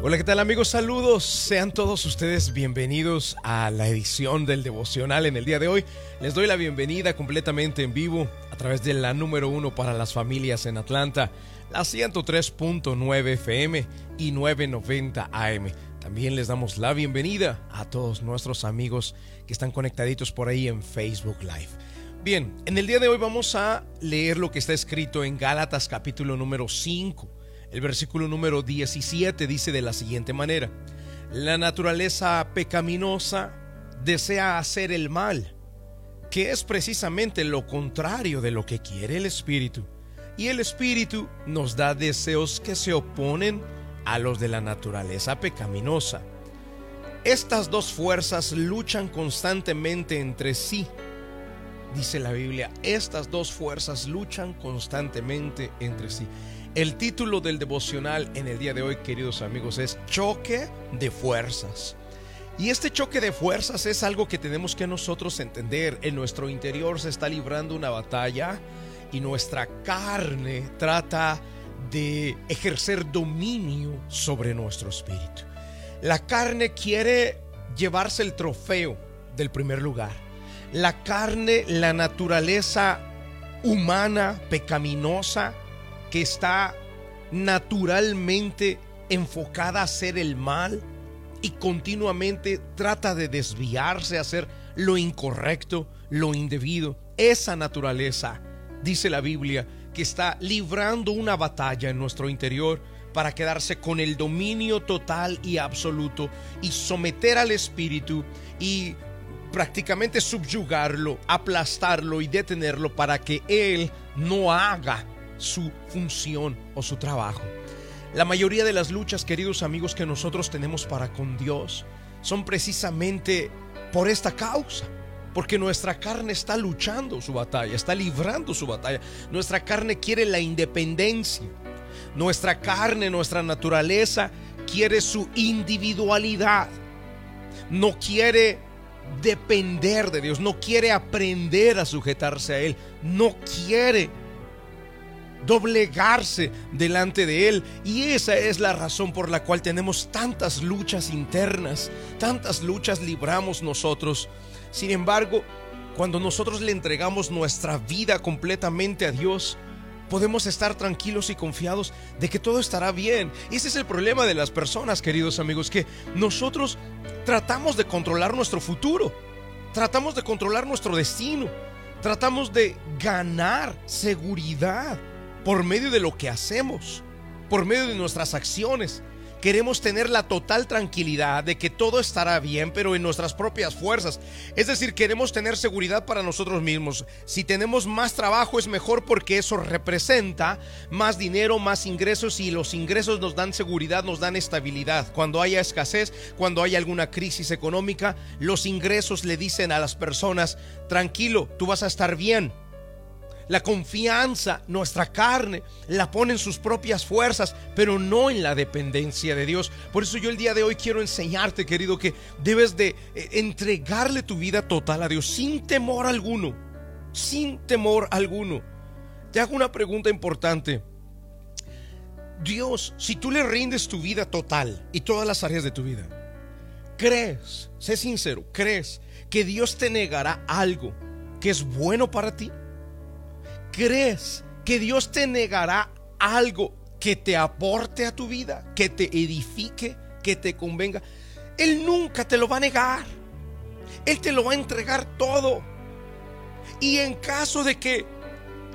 Hola, ¿qué tal amigos? Saludos. Sean todos ustedes bienvenidos a la edición del devocional en el día de hoy. Les doy la bienvenida completamente en vivo a través de la número uno para las familias en Atlanta, la 103.9 FM y 990 AM. También les damos la bienvenida a todos nuestros amigos que están conectaditos por ahí en Facebook Live. Bien, en el día de hoy vamos a leer lo que está escrito en Gálatas capítulo número 5 el versículo número 17 dice de la siguiente manera, la naturaleza pecaminosa desea hacer el mal, que es precisamente lo contrario de lo que quiere el Espíritu. Y el Espíritu nos da deseos que se oponen a los de la naturaleza pecaminosa. Estas dos fuerzas luchan constantemente entre sí. Dice la Biblia, estas dos fuerzas luchan constantemente entre sí. El título del devocional en el día de hoy, queridos amigos, es Choque de Fuerzas. Y este choque de fuerzas es algo que tenemos que nosotros entender. En nuestro interior se está librando una batalla y nuestra carne trata de ejercer dominio sobre nuestro espíritu. La carne quiere llevarse el trofeo del primer lugar. La carne, la naturaleza humana, pecaminosa, que está naturalmente enfocada a hacer el mal y continuamente trata de desviarse a hacer lo incorrecto, lo indebido. Esa naturaleza, dice la Biblia, que está librando una batalla en nuestro interior para quedarse con el dominio total y absoluto y someter al espíritu y prácticamente subyugarlo, aplastarlo y detenerlo para que él no haga su función o su trabajo. La mayoría de las luchas, queridos amigos, que nosotros tenemos para con Dios son precisamente por esta causa. Porque nuestra carne está luchando su batalla, está librando su batalla. Nuestra carne quiere la independencia. Nuestra carne, nuestra naturaleza quiere su individualidad. No quiere depender de Dios, no quiere aprender a sujetarse a Él, no quiere doblegarse delante de Él. Y esa es la razón por la cual tenemos tantas luchas internas, tantas luchas libramos nosotros. Sin embargo, cuando nosotros le entregamos nuestra vida completamente a Dios, podemos estar tranquilos y confiados de que todo estará bien. Ese es el problema de las personas, queridos amigos, que nosotros tratamos de controlar nuestro futuro, tratamos de controlar nuestro destino, tratamos de ganar seguridad por medio de lo que hacemos, por medio de nuestras acciones. Queremos tener la total tranquilidad de que todo estará bien, pero en nuestras propias fuerzas. Es decir, queremos tener seguridad para nosotros mismos. Si tenemos más trabajo es mejor porque eso representa más dinero, más ingresos y los ingresos nos dan seguridad, nos dan estabilidad. Cuando haya escasez, cuando haya alguna crisis económica, los ingresos le dicen a las personas, tranquilo, tú vas a estar bien la confianza, nuestra carne, la pone en sus propias fuerzas, pero no en la dependencia de Dios. Por eso yo el día de hoy quiero enseñarte, querido, que debes de eh, entregarle tu vida total a Dios sin temor alguno, sin temor alguno. Te hago una pregunta importante. Dios, si tú le rindes tu vida total y todas las áreas de tu vida, ¿crees, sé sincero, crees que Dios te negará algo que es bueno para ti? Crees que Dios te negará algo que te aporte a tu vida, que te edifique, que te convenga, Él nunca te lo va a negar. Él te lo va a entregar todo. Y en caso de que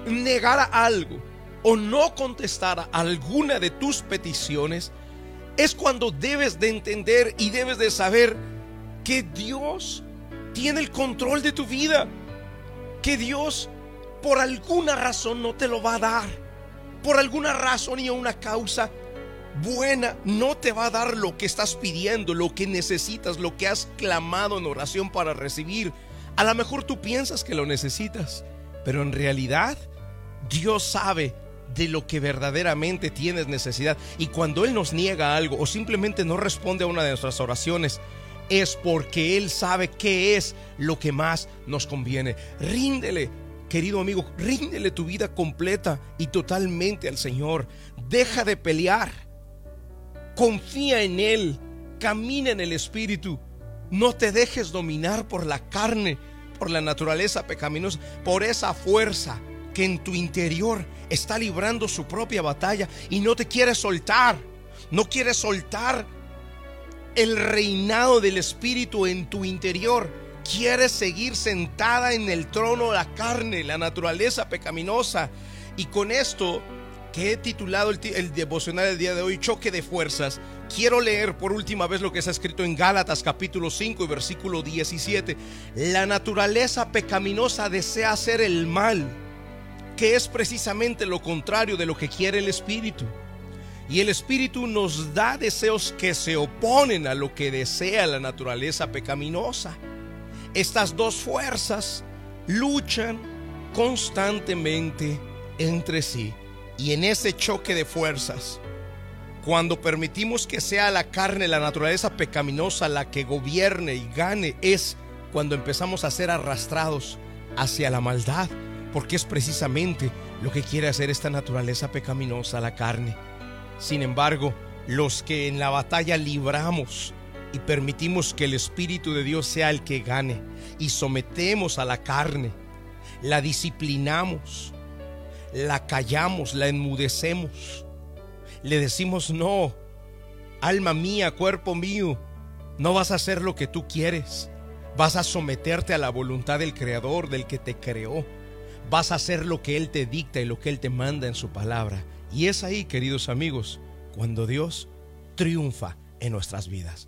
negara algo o no contestara alguna de tus peticiones, es cuando debes de entender y debes de saber que Dios tiene el control de tu vida, que Dios por alguna razón no te lo va a dar. Por alguna razón y una causa buena no te va a dar lo que estás pidiendo, lo que necesitas, lo que has clamado en oración para recibir. A lo mejor tú piensas que lo necesitas, pero en realidad Dios sabe de lo que verdaderamente tienes necesidad. Y cuando Él nos niega algo o simplemente no responde a una de nuestras oraciones, es porque Él sabe qué es lo que más nos conviene. Ríndele, Querido amigo, ríndele tu vida completa y totalmente al Señor. Deja de pelear. confía en Él, camina en el Espíritu, no te dejes dominar por la carne, por la naturaleza pecaminosa, por esa fuerza que en tu interior está librando su propia batalla y no te quiere soltar, no quiere soltar el reinado del Espíritu en tu interior. Quieres seguir sentada en el trono la carne, la naturaleza pecaminosa. Y con esto que he titulado el, devocional del día de hoy, Choque de Fuerzas, quiero leer por última vez lo que está escrito en Gálatas capítulo 5 y versículo 17. La naturaleza pecaminosa desea hacer el mal, que es precisamente lo contrario de lo que quiere el Espíritu. Y el Espíritu nos da deseos que se oponen a lo que desea la naturaleza pecaminosa. Estas dos fuerzas luchan constantemente entre sí. Y en ese choque de fuerzas, cuando permitimos que sea la carne, la naturaleza pecaminosa la que gobierne y gane, es cuando empezamos a ser arrastrados hacia la maldad, porque es precisamente lo que quiere hacer esta naturaleza pecaminosa, la carne. Sin embargo, los que en la batalla libramos y permitimos que el Espíritu de Dios sea el que gane y sometemos a la carne, la disciplinamos, la callamos, la enmudecemos, le decimos no, alma mía, cuerpo mío, no vas a hacer lo que tú quieres, vas a someterte a la voluntad del Creador, del que te creó, vas a hacer lo que Él te dicta y lo que Él te manda en su palabra. Y es ahí, queridos amigos, cuando Dios triunfa en nuestras vidas.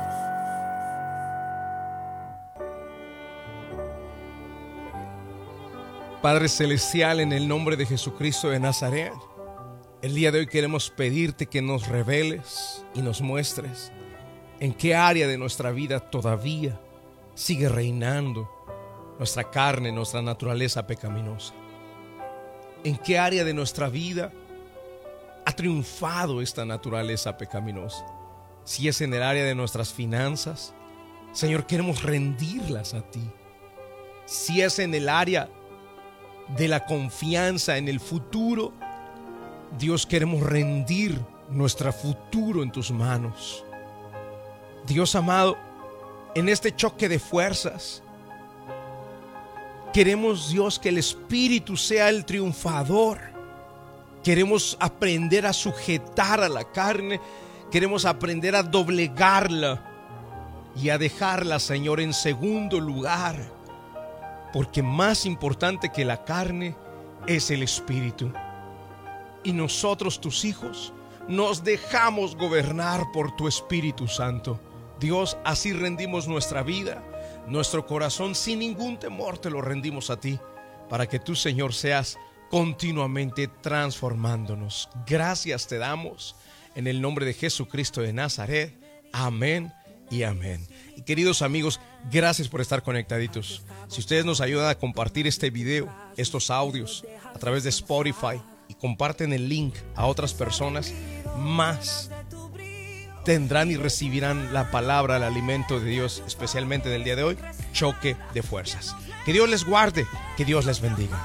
Padre Celestial, en el nombre de Jesucristo de Nazaret, el día de hoy queremos pedirte que nos reveles y nos muestres en qué área de nuestra vida todavía sigue reinando nuestra carne, nuestra naturaleza pecaminosa. En qué área de nuestra vida ha triunfado esta naturaleza pecaminosa. Si es en el área de nuestras finanzas, Señor, queremos rendirlas a ti. Si es en el área de la confianza en el futuro, Dios, queremos rendir nuestro futuro en tus manos. Dios amado, en este choque de fuerzas, queremos Dios que el Espíritu sea el triunfador Queremos aprender a sujetar a la carne. Queremos aprender a doblegarla y a dejarla, Señor, en segundo lugar. Porque más importante que la carne es el Espíritu. Y nosotros, tus hijos, nos dejamos gobernar por tu Espíritu Santo. Dios, así rendimos nuestra vida, nuestro corazón, sin ningún temor te lo rendimos a ti, para que tú, Señor, seas continuamente transformándonos. Gracias te damos en el nombre de Jesucristo de Nazaret. Amén y amén. Y queridos amigos, gracias por estar conectaditos. Si ustedes nos ayudan a compartir este video, estos audios a través de Spotify y comparten el link a otras personas, más tendrán y recibirán la palabra, el alimento de Dios, especialmente del día de hoy, choque de fuerzas. Que Dios les guarde, que Dios les bendiga.